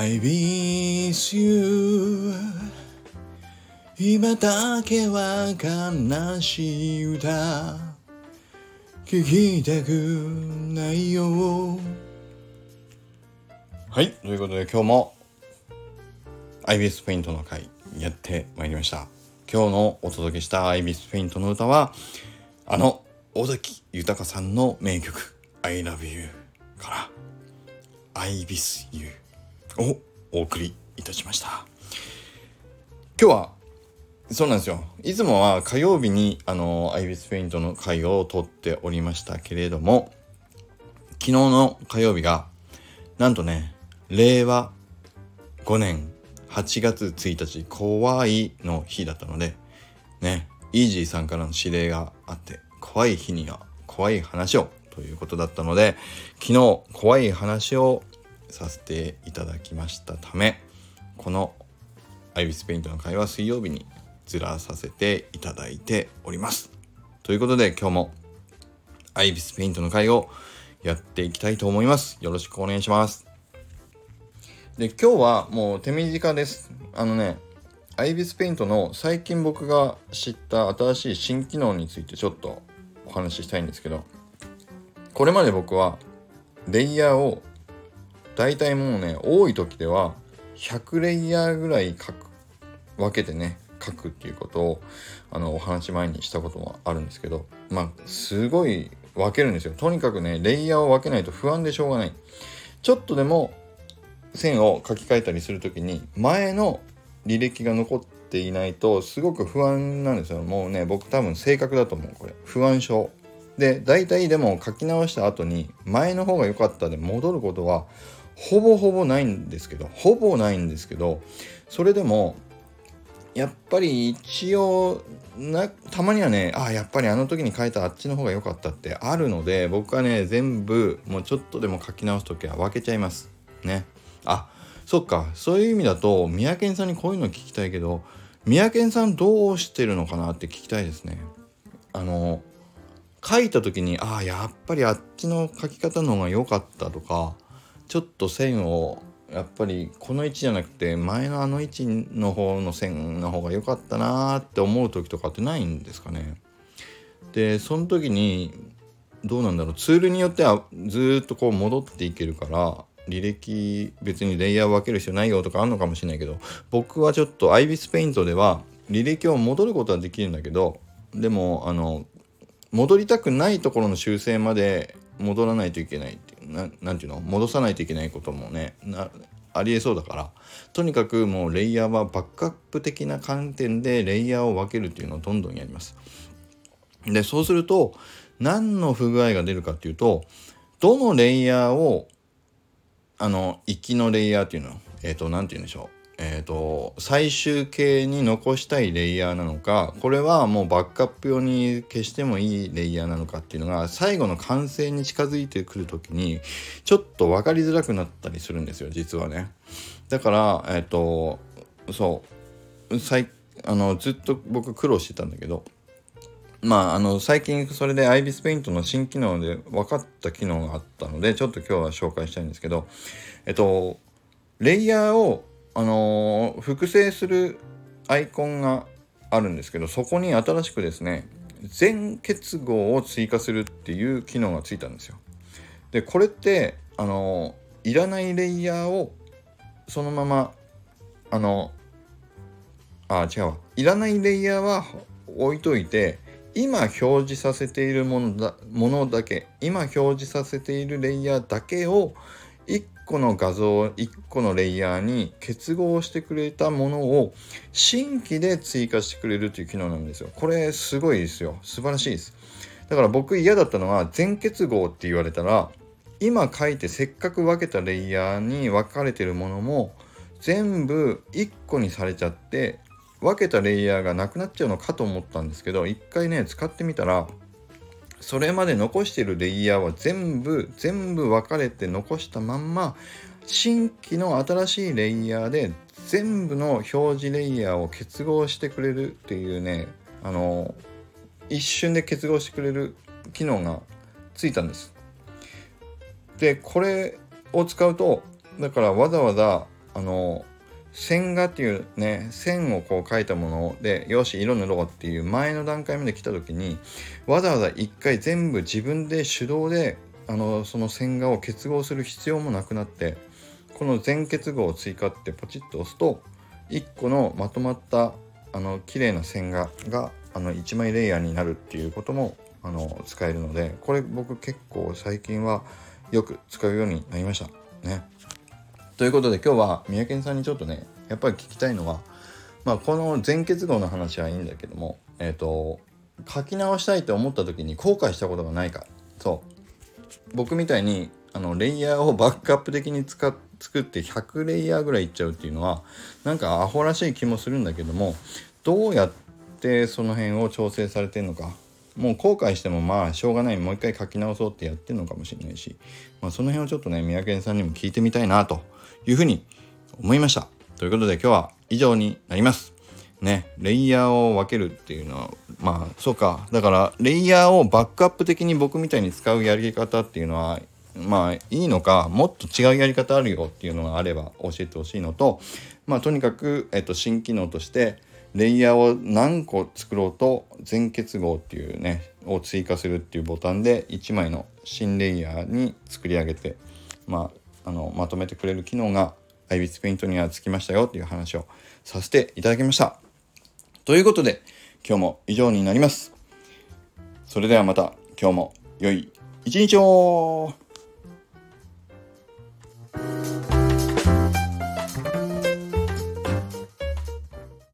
I miss you. 今だけは悲しい歌。聞きたくないよ。はいということで今日も IBS ペイントの回やってまいりました。今日のお届けした IBS ペイントの歌はあの尾崎豊さんの名曲 I love you から。I miss you をお送りいたしました。今日はそうなんですよ。いつもは火曜日にあのアイビスペイントの回を撮っておりましたけれども昨日の火曜日がなんとね令和5年8月1日怖いの日だったのでねイージーさんからの指令があって怖い日には怖い話をということだったので昨日怖い話をさせていただきましたためこのアイビスペイントの会は水曜日にずらさせていただいております。ということで今日もアイビスペイントの会をやっていきたいと思います。よろしくお願いします。で今日はもう手短です。あのねアイビスペイントの最近僕が知った新しい新機能についてちょっとお話ししたいんですけどこれまで僕はレイヤーを大体もうね多い時では100レイヤーぐらい書く分けてね書くっていうことをあのお話前にしたこともあるんですけどまあすごい分けるんですよ。とにかくねレイヤーを分けないと不安でしょうがない。ちょっとでも線を書き換えたりする時に前の履歴が残っていないとすごく不安なんですよ。もうね僕多分性格だと思うこれ。不安症。で大体でも書き直した後に前の方が良かったで戻ることはほぼほぼないんですけどほぼないんですけどそれでもやっぱり一応なたまにはねあやっぱりあの時に書いたあっちの方が良かったってあるので僕はね全部もうちょっとでも書き直す時は分けちゃいます。ね。あそっか。そういう意味だと三宅さんにこういうの聞きたいけど三宅さんどうしてるのかなって聞きたいですね。あの書いた時にああやっぱりあっちの書き方の方が良かったとかちょっと線をやっぱりこの位置じゃなくて前のあの位置の方の線の方が良かったなーって思う時とかってないんですかね。でその時にどうなんだろう。ツールによってはずっとこう戻っていけるから履歴別にレイヤー分ける必要ないよとかあるのかもしれないけど僕はちょっとアイビスペイントでは履歴を戻ることはできるんだけどでもあの戻りたくないところの修正まで戻らないといけない。ななんていうの？戻さないといけないこともねありえそうだから。とにかくもうレイヤーはバックアップ的な観点でレイヤーを分けるっていうのをどんどんやります。でそうすると何の不具合が出るかっていうとどのレイヤーをあの行きのレイヤーっていうの？えっ、ー、と何て言うんでしょう？えーと、最終形に残したいレイヤーなのかこれはもうバックアップ用に消してもいいレイヤーなのかっていうのが最後の完成に近づいてくる時にちょっと分かりづらくなったりするんですよ実はね。だからえっ、ー、とそう最あのずっと僕苦労してたんだけどまああの最近それで IBIS ペイントの新機能で分かった機能があったのでちょっと今日は紹介したいんですけどえっとレイヤーをあのー、複製するアイコンがあるんですけどそこに新しくですね全結合を追加するっていう機能がついたんですよ。でこれってあの、いらないレイヤーをそのままあのあ違うわいらないレイヤーは置いといて今表示させているものだものだけ今表示させているレイヤーだけを1個の画像1個のレイヤーに結合してくれたものを新規で追加してくれるという機能なんですよ。これすごいですよ。素晴らしいです。だから僕嫌だったのは全結合って言われたら今書いてせっかく分けたレイヤーに分かれてるものも全部1個にされちゃって分けたレイヤーがなくなっちゃうのかと思ったんですけど一回ね使ってみたらそれまで残してるレイヤーは全部全部分かれて残したまんま新規の新しいレイヤーで全部の表示レイヤーを結合してくれるっていうねあの一瞬で結合してくれる機能がついたんです。でこれを使うとだからわざわざあの線画っていうね線をこう描いたものでよし色塗ろうっていう前の段階まで来た時にわざわざ一回全部自分で手動であのその線画を結合する必要もなくなってこの全結合を追加ってポチッと押すと1個のまとまったあの綺麗な線画があの1枚レイヤーになるっていうこともあの使えるのでこれ僕結構最近はよく使うようになりましたね。ということで今日は三宅さんにちょっとねやっぱり聞きたいのは、まあ、この全結合の話はいいんだけどもえっ、ー、と書き直したいと思った時に後悔したことがないか。そう。僕みたいにあのレイヤーを バックアップ的に使って作って100レイヤーぐらいいっちゃうっていうのはなんかアホらしい気もするんだけどもどうやってその辺を調整されてんのかもう後悔してもまあしょうがないもう一回書き直そうってやってんのかもしれないし、まあ、その辺をちょっとね三宅さんにも聞いてみたいなというふうに思いました。ということで今日は以上になります。ね、レイヤーを分けるっていうのはまあそうかだからレイヤーをバックアップ的に僕みたいに使うやり方っていうのはまあいいのかもっと違うやり方あるよっていうのがあれば教えてほしいのとまあとにかく、えっと、新機能としてレイヤーを何個作ろうと全結合っていうねを追加するっていうボタンで1枚の新レイヤーに作り上げてまああのまとめてくれる機能が iBits Paint にはつきましたよっていう話をさせていただきました。ということで今日も以上になります。それではまた今日も良い一日を